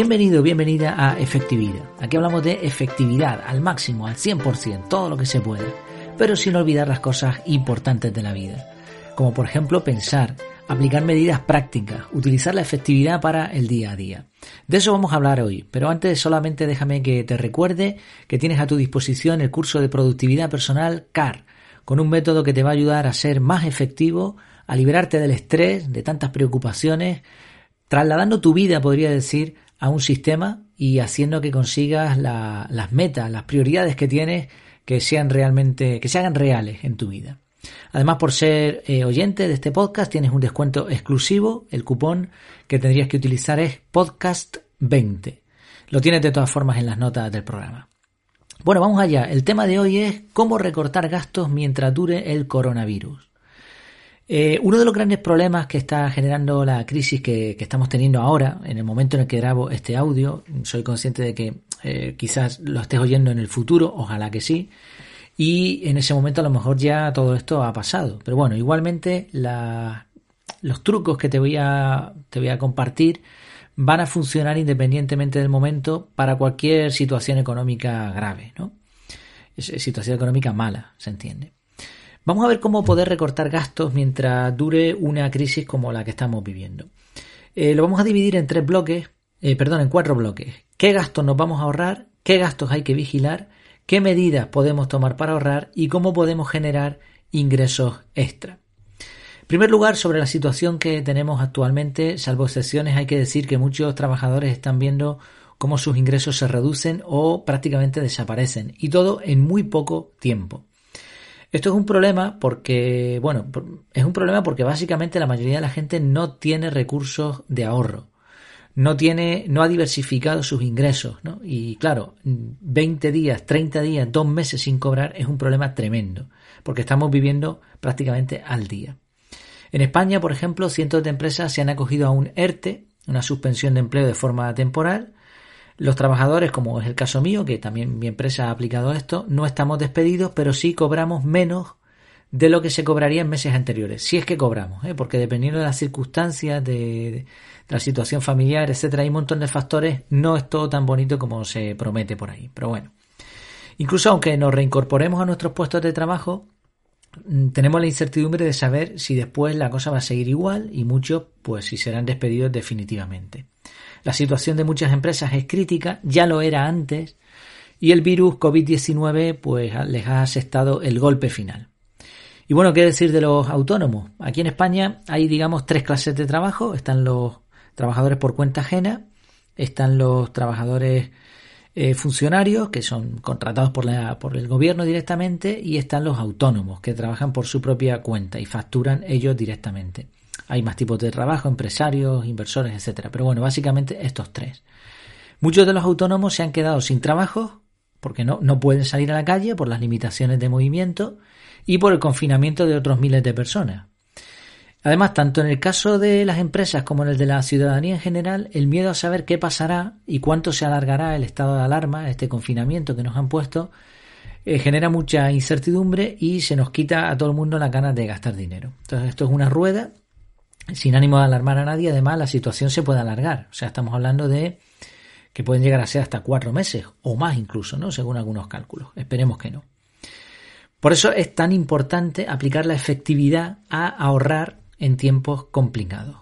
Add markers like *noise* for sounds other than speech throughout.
Bienvenido, bienvenida a Efectividad. Aquí hablamos de efectividad al máximo, al 100%, todo lo que se puede, pero sin olvidar las cosas importantes de la vida, como por ejemplo pensar, aplicar medidas prácticas, utilizar la efectividad para el día a día. De eso vamos a hablar hoy, pero antes solamente déjame que te recuerde que tienes a tu disposición el curso de productividad personal CAR, con un método que te va a ayudar a ser más efectivo, a liberarte del estrés, de tantas preocupaciones, trasladando tu vida, podría decir, a un sistema y haciendo que consigas las metas, las prioridades que tienes que sean realmente, que se hagan reales en tu vida. Además, por ser eh, oyente de este podcast, tienes un descuento exclusivo. El cupón que tendrías que utilizar es podcast20. Lo tienes de todas formas en las notas del programa. Bueno, vamos allá. El tema de hoy es cómo recortar gastos mientras dure el coronavirus. Eh, uno de los grandes problemas que está generando la crisis que, estamos teniendo ahora, en el momento en el que grabo este audio, soy consciente de que eh, quizás lo estés oyendo en el futuro, ojalá que sí, y en ese momento a lo mejor ya todo esto ha pasado. Pero bueno, igualmente los trucos que te voy, a, te voy a compartir van a funcionar independientemente del momento para cualquier situación económica grave, ¿no? Situación económica mala, se entiende. Vamos a ver cómo poder recortar gastos mientras dure una crisis como la que estamos viviendo. Eh, lo vamos a dividir en tres bloques, eh, perdón, en cuatro bloques. ¿Qué gastos nos vamos a ahorrar? ¿Qué gastos hay que vigilar? ¿Qué medidas podemos tomar para ahorrar? ¿Y cómo podemos generar ingresos extra? En primer lugar, sobre la situación que tenemos actualmente, salvo excepciones, hay que decir que muchos trabajadores están viendo cómo sus ingresos se reducen o prácticamente desaparecen, y todo en muy poco tiempo. Esto es un problema porque, bueno, es un problema porque básicamente la mayoría de la gente no tiene recursos de ahorro. No tiene, no ha diversificado sus ingresos, ¿no? Y claro, 20 días, 30 días, dos meses sin cobrar es un problema tremendo, porque estamos viviendo prácticamente al día. En España, por ejemplo, cientos de empresas se han acogido a un ERTE, una suspensión de empleo de forma temporal, los trabajadores, como es el caso mío, que también mi empresa ha aplicado esto, no estamos despedidos, pero sí cobramos menos de lo que se cobraría en meses anteriores, si es que cobramos, ¿eh? porque dependiendo de las circunstancias, de, la situación familiar, etcétera, hay un montón de factores, no es todo tan bonito como se promete por ahí. Pero bueno, incluso aunque nos reincorporemos a nuestros puestos de trabajo, mm, tenemos la incertidumbre de saber si después la cosa va a seguir igual y muchos, pues si serán despedidos definitivamente. La situación de muchas empresas es crítica, ya lo era antes, y el virus COVID-19 pues les ha asestado el golpe final. Y bueno, ¿qué decir de los autónomos? Aquí en España hay, digamos, tres clases de trabajo. Están los trabajadores por cuenta ajena, están los trabajadores eh, funcionarios, que son contratados por, la, por el gobierno directamente, y están los autónomos, que trabajan por su propia cuenta y facturan ellos directamente. Hay más tipos de trabajo, empresarios, inversores, etcétera. Pero bueno, básicamente estos tres. Muchos de los autónomos se han quedado sin trabajo porque no, no pueden salir a la calle por las limitaciones de movimiento y por el confinamiento de otros miles de personas. Además, tanto en el caso de las empresas como en el de la ciudadanía en general, el miedo a saber qué pasará y cuánto se alargará el estado de alarma, este confinamiento que nos han puesto, eh, genera mucha incertidumbre y se nos quita a todo el mundo la ganas de gastar dinero. Entonces, esto es una rueda sin ánimo de alarmar a nadie, además la situación se puede alargar. O sea, estamos hablando de que pueden llegar a ser hasta cuatro meses o más incluso, ¿no? Según algunos cálculos. Esperemos que no. Por eso es tan importante aplicar la efectividad a ahorrar en tiempos complicados.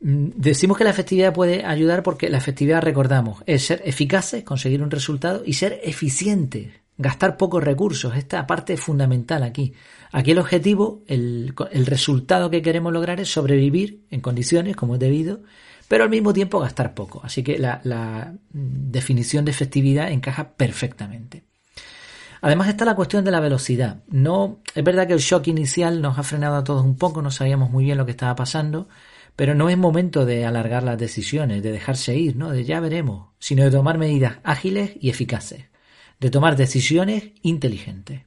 Mm, decimos que la efectividad puede ayudar porque la efectividad, recordamos, es ser eficaces, conseguir un resultado y ser eficientes, gastar pocos recursos. Esta parte es fundamental aquí. Aquí el objetivo, el, resultado que queremos lograr es sobrevivir en condiciones como es debido, pero al mismo tiempo gastar poco. Así que la, la definición de efectividad encaja perfectamente. Además está la cuestión de la velocidad. No, es verdad que el shock inicial nos ha frenado a todos un poco, no sabíamos muy bien lo que estaba pasando, pero no es momento de alargar las decisiones, de dejarse ir, ¿no? De ya veremos, sino de tomar medidas ágiles y eficaces, de tomar decisiones inteligentes.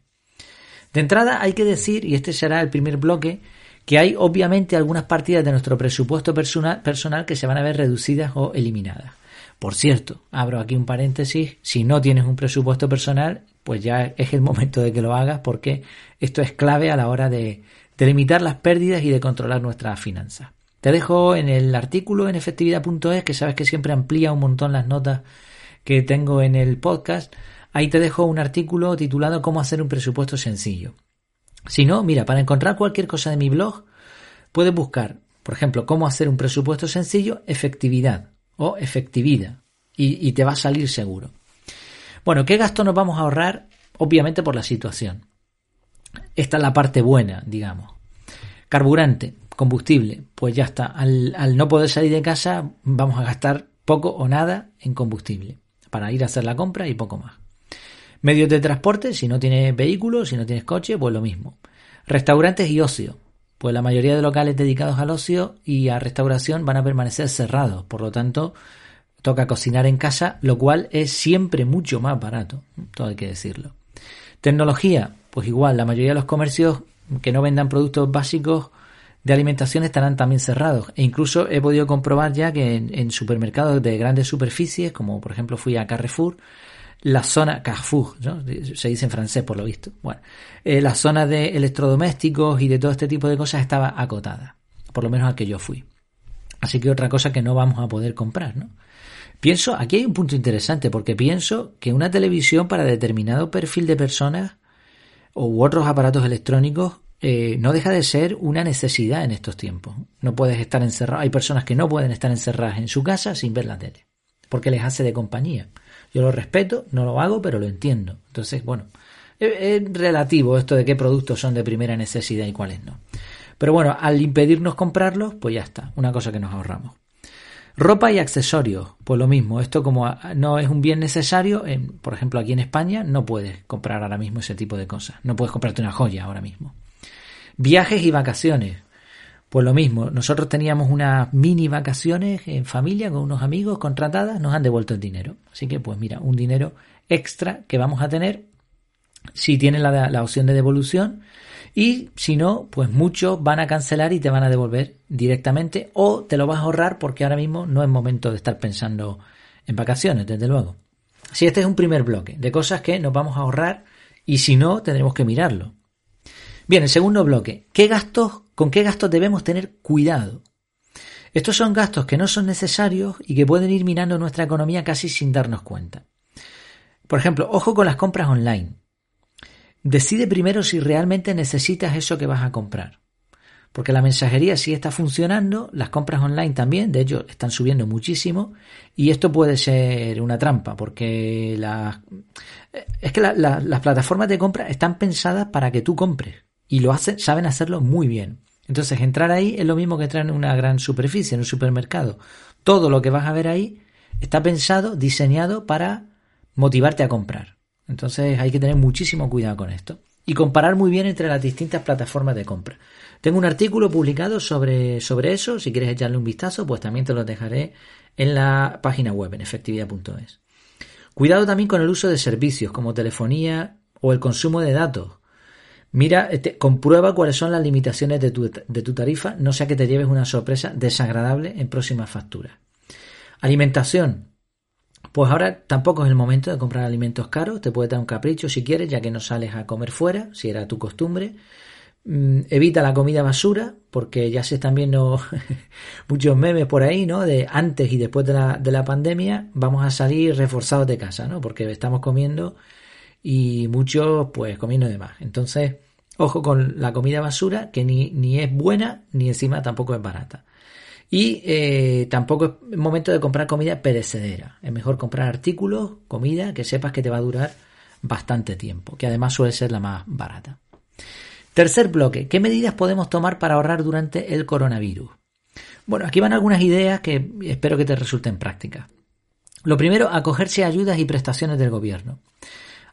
De entrada hay que decir, y este será el primer bloque, que hay obviamente algunas partidas de nuestro presupuesto personal, personal que se van a ver reducidas o eliminadas. Por cierto, abro aquí un paréntesis, si no tienes un presupuesto personal, pues ya es el momento de que lo hagas porque esto es clave a la hora de, de limitar las pérdidas y de controlar nuestras finanzas. Te dejo en el artículo en efectividad.es, que sabes que siempre amplía un montón las notas que tengo en el podcast. Ahí te dejo un artículo titulado Cómo hacer un presupuesto sencillo. Si no, mira, para encontrar cualquier cosa de mi blog, puedes buscar, por ejemplo, cómo hacer un presupuesto sencillo, efectividad o efectividad. Y, te va a salir seguro. Bueno, ¿qué gasto nos vamos a ahorrar? Obviamente por la situación. Esta es la parte buena, digamos. Carburante, combustible, pues ya está. Al, no poder salir de casa, vamos a gastar poco o nada en combustible para ir a hacer la compra y poco más. Medios de transporte, si no tienes vehículo, si no tienes coche, pues lo mismo. Restaurantes y ocio, pues la mayoría de locales dedicados al ocio y a restauración van a permanecer cerrados, por lo tanto, toca cocinar en casa, lo cual es siempre mucho más barato, todo hay que decirlo. Tecnología, pues igual, la mayoría de los comercios que no vendan productos básicos de alimentación estarán también cerrados. E incluso he podido comprobar ya que en, supermercados de grandes superficies, como por ejemplo fui a Carrefour, la zona Carrefour, se dice en francés por lo visto. Bueno, eh, la zona de electrodomésticos y de todo este tipo de cosas estaba acotada, por lo menos al que yo fui. Así que otra cosa que no vamos a poder comprar, ¿no? Pienso, aquí hay un punto interesante, porque pienso que una televisión para determinado perfil de personas u otros aparatos electrónicos eh, no deja de ser una necesidad en estos tiempos. No puedes estar encerrado. Hay personas que no pueden estar encerradas en su casa sin ver la tele, porque les hace de compañía. Yo lo respeto, no lo hago, pero lo entiendo. Entonces, bueno, es, relativo esto de qué productos son de primera necesidad y cuáles no. Pero bueno, al impedirnos comprarlos, pues ya está, una cosa que nos ahorramos. Ropa y accesorios, pues lo mismo. Esto como no es un bien necesario, por ejemplo aquí en España no puedes comprar ahora mismo ese tipo de cosas. No puedes comprarte una joya ahora mismo. Viajes y vacaciones. Pues lo mismo, nosotros teníamos unas mini vacaciones en familia con unos amigos contratadas, nos han devuelto el dinero. Así que pues mira, un dinero extra que vamos a tener si tienes la, la opción de devolución y si no, pues muchos van a cancelar y te van a devolver directamente o te lo vas a ahorrar porque ahora mismo no es momento de estar pensando en vacaciones, desde luego. Si este es un primer bloque de cosas que nos vamos a ahorrar y si no, tendremos que mirarlo. Bien, el segundo bloque, ¿qué gastos, con qué gastos debemos tener cuidado? Estos son gastos que no son necesarios y que pueden ir minando nuestra economía casi sin darnos cuenta. Por ejemplo, ojo con las compras online. Decide primero si realmente necesitas eso que vas a comprar. Porque la mensajería sí está funcionando, las compras online también, de hecho están subiendo muchísimo y esto puede ser una trampa porque es que las plataformas de compra están pensadas para que tú compres y lo hacen, saben hacerlo muy bien. Entonces entrar ahí es lo mismo que entrar en una gran superficie, en un supermercado. Todo lo que vas a ver ahí está pensado, diseñado para motivarte a comprar. Entonces hay que tener muchísimo cuidado con esto y comparar muy bien entre las distintas plataformas de compra. Tengo un artículo publicado sobre, sobre eso, si quieres echarle un vistazo, pues también te lo dejaré en la página web, en efectividad.es. Cuidado también con el uso de servicios como telefonía o el consumo de datos. Mira, este, comprueba cuáles son las limitaciones de tu, de tu tarifa, no sea que te lleves una sorpresa desagradable en próximas facturas. Alimentación. Pues ahora tampoco es el momento de comprar alimentos caros, te puede dar un capricho si quieres, ya que no sales a comer fuera, si era tu costumbre. Mm, evita la comida basura, porque ya se están viendo *laughs* muchos memes por ahí, ¿no? De antes y después de la, de la pandemia, vamos a salir reforzados de casa, ¿no? Porque estamos comiendo y muchos, pues, comiendo de más. Entonces, ojo con la comida basura, que ni, ni es buena, ni encima tampoco es barata. Y eh, tampoco es momento de comprar comida perecedera. Es mejor comprar artículos, comida, que sepas que te va a durar bastante tiempo, que además suele ser la más barata. Tercer bloque, ¿qué medidas podemos tomar para ahorrar durante el coronavirus? Bueno, aquí van algunas ideas que espero que te resulten prácticas. Lo primero, acogerse a ayudas y prestaciones del gobierno.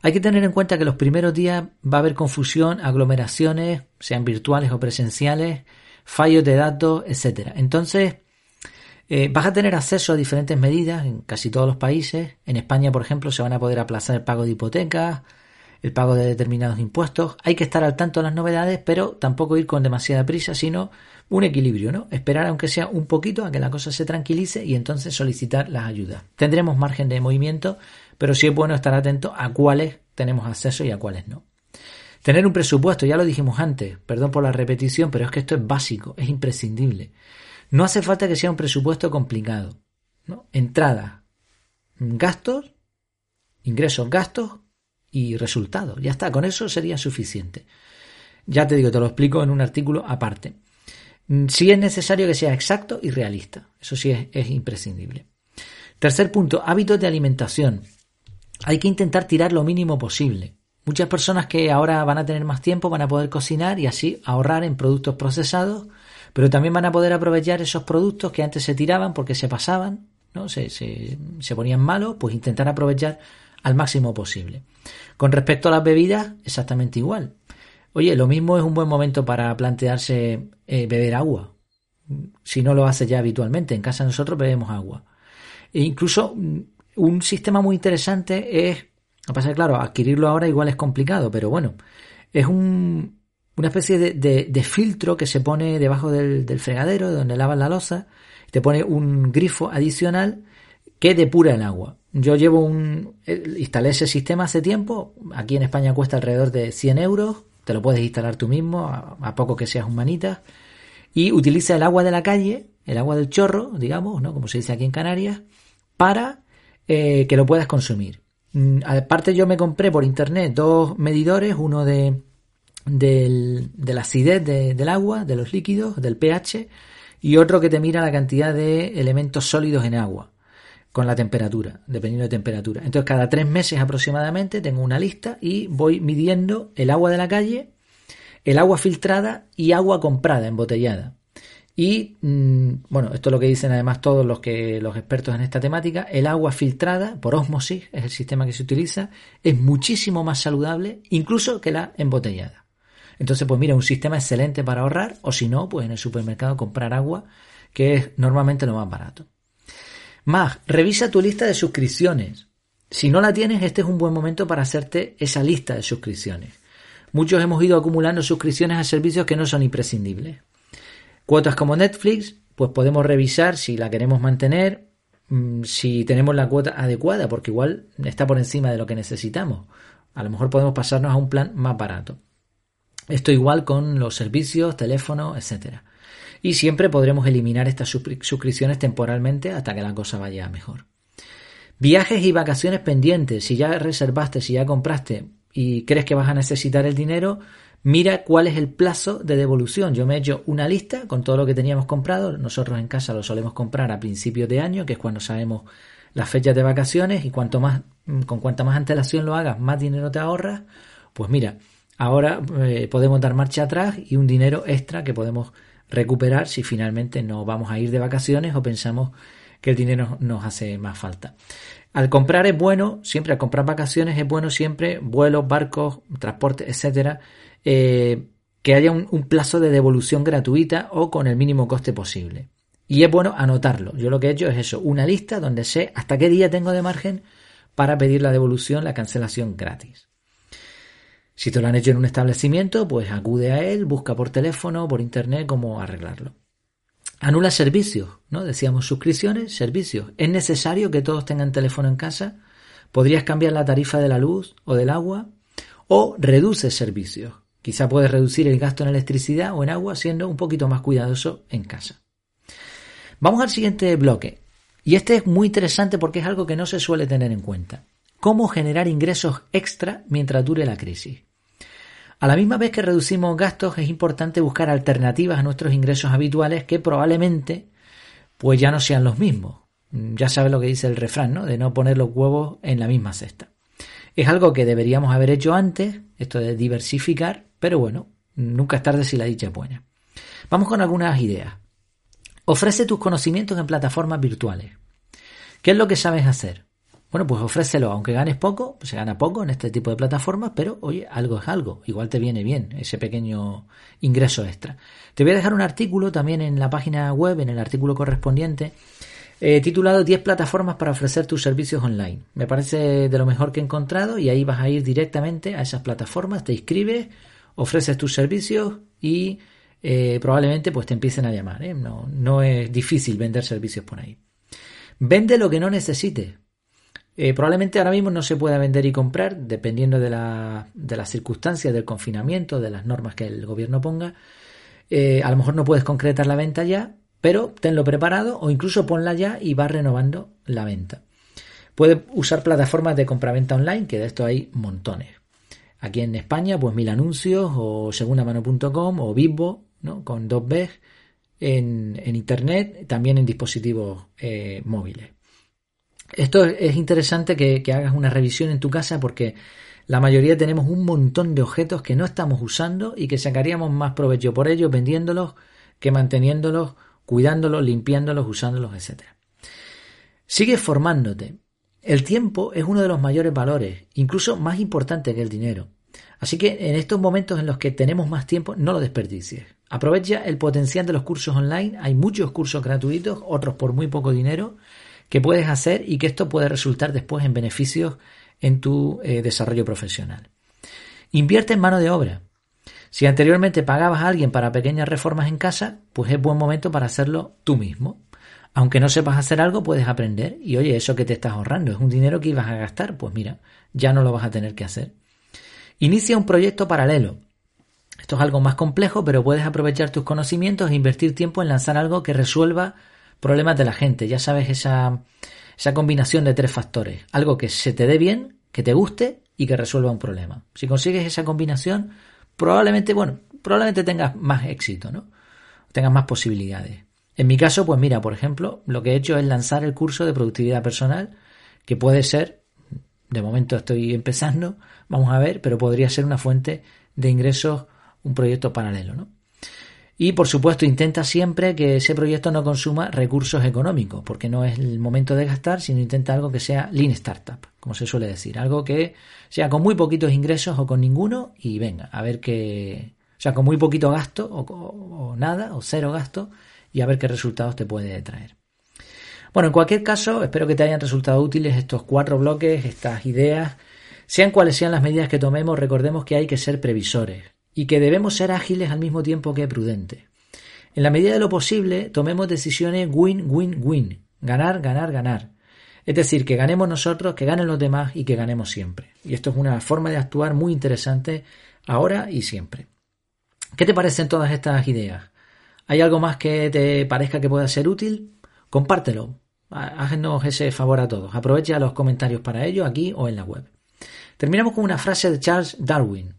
Hay que tener en cuenta que los primeros días va a haber confusión, aglomeraciones, sean virtuales o presenciales, fallos de datos, etcétera. Entonces, eh, vas a tener acceso a diferentes medidas en casi todos los países. En España, por ejemplo, se van a poder aplazar el pago de hipotecas, el pago de determinados impuestos. Hay que estar al tanto de las novedades, pero tampoco ir con demasiada prisa, sino un equilibrio, ¿no? Esperar aunque sea un poquito a que la cosa se tranquilice y entonces solicitar las ayudas. Tendremos margen de movimiento, pero sí es bueno estar atento a cuáles tenemos acceso y a cuáles no. Tener un presupuesto, ya lo dijimos antes, perdón por la repetición, pero es que esto es básico, es imprescindible. No hace falta que sea un presupuesto complicado. ¿no? Entradas, gastos, ingresos, gastos y resultados. Ya está, con eso sería suficiente. Ya te digo, te lo explico en un artículo aparte. Mm, sí es necesario que sea exacto y realista. Eso sí es, es imprescindible. Tercer punto, hábitos de alimentación. Hay que intentar tirar lo mínimo posible. Muchas personas que ahora van a tener más tiempo van a poder cocinar y así ahorrar en productos procesados, pero también van a poder aprovechar esos productos que antes se tiraban porque se pasaban, ¿no? se, se, se ponían malos, pues intentar aprovechar al máximo posible. Con respecto a las bebidas, exactamente igual. Oye, lo mismo es un buen momento para plantearse eh, beber agua. Si no lo hace ya habitualmente, en casa nosotros bebemos agua. E incluso mm, un sistema muy interesante es, a pasar claro, adquirirlo ahora igual es complicado, pero bueno, es un, una especie de, de, filtro que se pone debajo del, fregadero, donde lavas la loza, te pone un grifo adicional que depura el agua. Yo llevo un. Eh, instalé ese sistema hace tiempo. Aquí en España cuesta alrededor de 100 euros. Te lo puedes instalar tú mismo, a, poco que seas humanita. Y utiliza el agua de la calle, el agua del chorro, digamos, ¿no? Como se dice aquí en Canarias, para eh, que lo puedas consumir. Mm, aparte, yo me compré por internet dos medidores, uno de, de la acidez del agua, de los líquidos, del pH, y otro que te mira la cantidad de elementos sólidos en agua con la temperatura, dependiendo de temperatura. Entonces, cada tres meses aproximadamente tengo una lista y voy midiendo el agua de la calle, el agua filtrada y agua comprada, embotellada. Y mm, bueno, esto es lo que dicen además todos los que los expertos en esta temática, el agua filtrada por osmosis, es el sistema que se utiliza, es muchísimo más saludable incluso que la embotellada. Entonces, pues mira, un sistema excelente para ahorrar o si no, pues en el supermercado comprar agua, que es normalmente lo más barato. Más, revisa tu lista de suscripciones. Si no la tienes, este es un buen momento para hacerte esa lista de suscripciones. Muchos hemos ido acumulando suscripciones a servicios que no son imprescindibles. Cuotas como Netflix, pues podemos revisar si la queremos mantener, mm, si tenemos la cuota adecuada, porque igual está por encima de lo que necesitamos. A lo mejor podemos pasarnos a un plan más barato. Esto igual con los servicios, teléfonos, etcétera y siempre podremos eliminar estas suscripciones temporalmente hasta que la cosa vaya mejor. Viajes y vacaciones pendientes. Si ya reservaste, si ya compraste y crees que vas a necesitar el dinero, mira cuál es el plazo de devolución. Yo me he hecho una lista con todo lo que teníamos comprado. Nosotros en casa lo solemos comprar a principios de año, que es cuando sabemos las fechas de vacaciones y cuanto más, con cuanta más antelación lo hagas, más dinero te ahorras. Pues mira, ahora eh, podemos dar marcha atrás y un dinero extra que podemos recuperar si finalmente no vamos a ir de vacaciones o pensamos que el dinero nos hace más falta. Al comprar es bueno, siempre al comprar vacaciones es bueno siempre, vuelos, barcos, transporte, etcétera, eh, que haya un, un, plazo de devolución gratuita o con el mínimo coste posible. Y es bueno anotarlo. Yo lo que he hecho es eso, una lista donde sé hasta qué día tengo de margen para pedir la devolución, la cancelación gratis. Si te lo han hecho en un establecimiento, pues acude a él, busca por teléfono, por internet cómo arreglarlo. Anula servicios, ¿no? Decíamos suscripciones, servicios. ¿Es necesario que todos tengan teléfono en casa? ¿Podrías cambiar la tarifa de la luz o del agua? O reduce servicios. Quizá puedes reducir el gasto en electricidad o en agua siendo un poquito más cuidadoso en casa. Vamos al siguiente bloque. Y este es muy interesante porque es algo que no se suele tener en cuenta. ¿Cómo generar ingresos extra mientras dure la crisis? A la misma vez que reducimos gastos, es importante buscar alternativas a nuestros ingresos habituales que probablemente pues ya no sean los mismos. Ya sabes lo que dice el refrán, ¿no? De no poner los huevos en la misma cesta. Es algo que deberíamos haber hecho antes, esto de diversificar, pero bueno, nunca es tarde si la dicha es buena. Vamos con algunas ideas. Ofrece tus conocimientos en plataformas virtuales. ¿Qué es lo que sabes hacer? Bueno, pues ofrécelo, aunque ganes poco, pues se gana poco en este tipo de plataformas, pero oye, algo es algo, igual te viene bien ese pequeño ingreso extra. Te voy a dejar un artículo también en la página web, en el artículo correspondiente, eh, titulado 10 plataformas para ofrecer tus servicios online. Me parece de lo mejor que he encontrado y ahí vas a ir directamente a esas plataformas, te inscribes, ofreces tus servicios y eh, probablemente pues te empiecen a llamar. ¿eh? No, no es difícil vender servicios por ahí. Vende lo que no necesites. Eh, probablemente ahora mismo no se pueda vender y comprar, dependiendo de, la, las circunstancias del confinamiento, de las normas que el gobierno ponga. Eh, a lo mejor no puedes concretar la venta ya, pero tenlo preparado o incluso ponla ya y va renovando la venta. Puedes usar plataformas de compraventa online, que de esto hay montones. Aquí en España, pues Mil Anuncios o segundamano.com o Vivo, ¿no? con dos B en, Internet, también en dispositivos eh, móviles. Esto es interesante que, hagas una revisión en tu casa porque la mayoría tenemos un montón de objetos que no estamos usando y que sacaríamos más provecho por ellos vendiéndolos que manteniéndolos, cuidándolos, limpiándolos, usándolos, etc. Sigue formándote. El tiempo es uno de los mayores valores, incluso más importante que el dinero. Así que en estos momentos en los que tenemos más tiempo, no lo desperdicies. Aprovecha el potencial de los cursos online. Hay muchos cursos gratuitos, otros por muy poco dinero, que puedes hacer y que esto puede resultar después en beneficios en tu eh, desarrollo profesional. Invierte en mano de obra. Si anteriormente pagabas a alguien para pequeñas reformas en casa, pues es buen momento para hacerlo tú mismo. Aunque no sepas hacer algo, puedes aprender. Y oye, eso que te estás ahorrando es un dinero que ibas a gastar, pues mira, ya no lo vas a tener que hacer. Inicia un proyecto paralelo. Esto es algo más complejo, pero puedes aprovechar tus conocimientos e invertir tiempo en lanzar algo que resuelva problemas de la gente. Ya sabes esa, esa combinación de tres factores. Algo que se te dé bien, que te guste y que resuelva un problema. Si consigues esa combinación, probablemente, bueno, probablemente tengas más éxito, ¿no? Tengas más posibilidades. En mi caso, pues mira, por ejemplo, lo que he hecho es lanzar el curso de productividad personal, que puede ser, de momento estoy empezando, *laughs* vamos a ver, pero podría ser una fuente de ingresos, un proyecto paralelo, ¿no? Y por supuesto intenta siempre que ese proyecto no consuma recursos económicos, porque no es el momento de gastar, sino intenta algo que sea lean startup, como se suele decir, algo que sea con muy poquitos ingresos o con ninguno y venga, a ver qué, o sea, con muy poquito gasto o, o nada o cero gasto y a ver qué resultados te puede traer. Bueno, en cualquier caso, espero que te hayan resultado útiles estos cuatro bloques, estas ideas. Sean cuales sean las medidas que tomemos, recordemos que hay que ser previsores y que debemos ser ágiles al mismo tiempo que prudentes. En la medida de lo posible, tomemos decisiones win-win-win, ganar, ganar, ganar. Es decir, que ganemos nosotros, que ganen los demás y que ganemos siempre. Y esto es una forma de actuar muy interesante ahora y siempre. ¿Qué te parecen todas estas ideas? ¿Hay algo más que te parezca que pueda ser útil? Compártelo. Háganos ese favor a todos. Aprovecha los comentarios para ello aquí o en la web. Terminamos con una frase de Charles Darwin.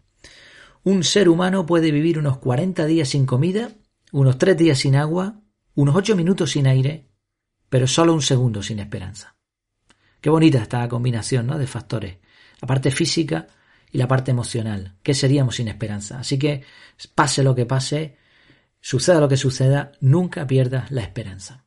Un ser humano puede vivir unos 40 días sin comida, unos 3 días sin agua, unos 8 minutos sin aire, pero solo un segundo sin esperanza. Qué bonita esta combinación ¿no? de factores, la parte física y la parte emocional. ¿Qué seríamos sin esperanza? Así que, pase lo que pase, suceda lo que suceda, nunca pierdas la esperanza.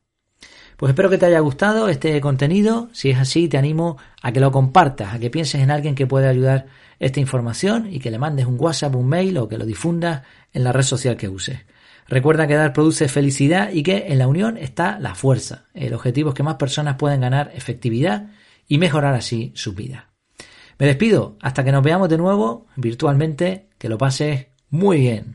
Pues espero que te haya gustado este contenido. Si es así, te animo a que lo compartas, a que pienses en alguien que pueda ayudar esta información y que le mandes un WhatsApp, un mail o que lo difundas en la red social que uses. Recuerda que dar produce felicidad y que en la unión está la fuerza. El objetivo es que más personas puedan ganar efectividad y mejorar así su vida. Me despido hasta que nos veamos de nuevo virtualmente. Que lo pases muy bien.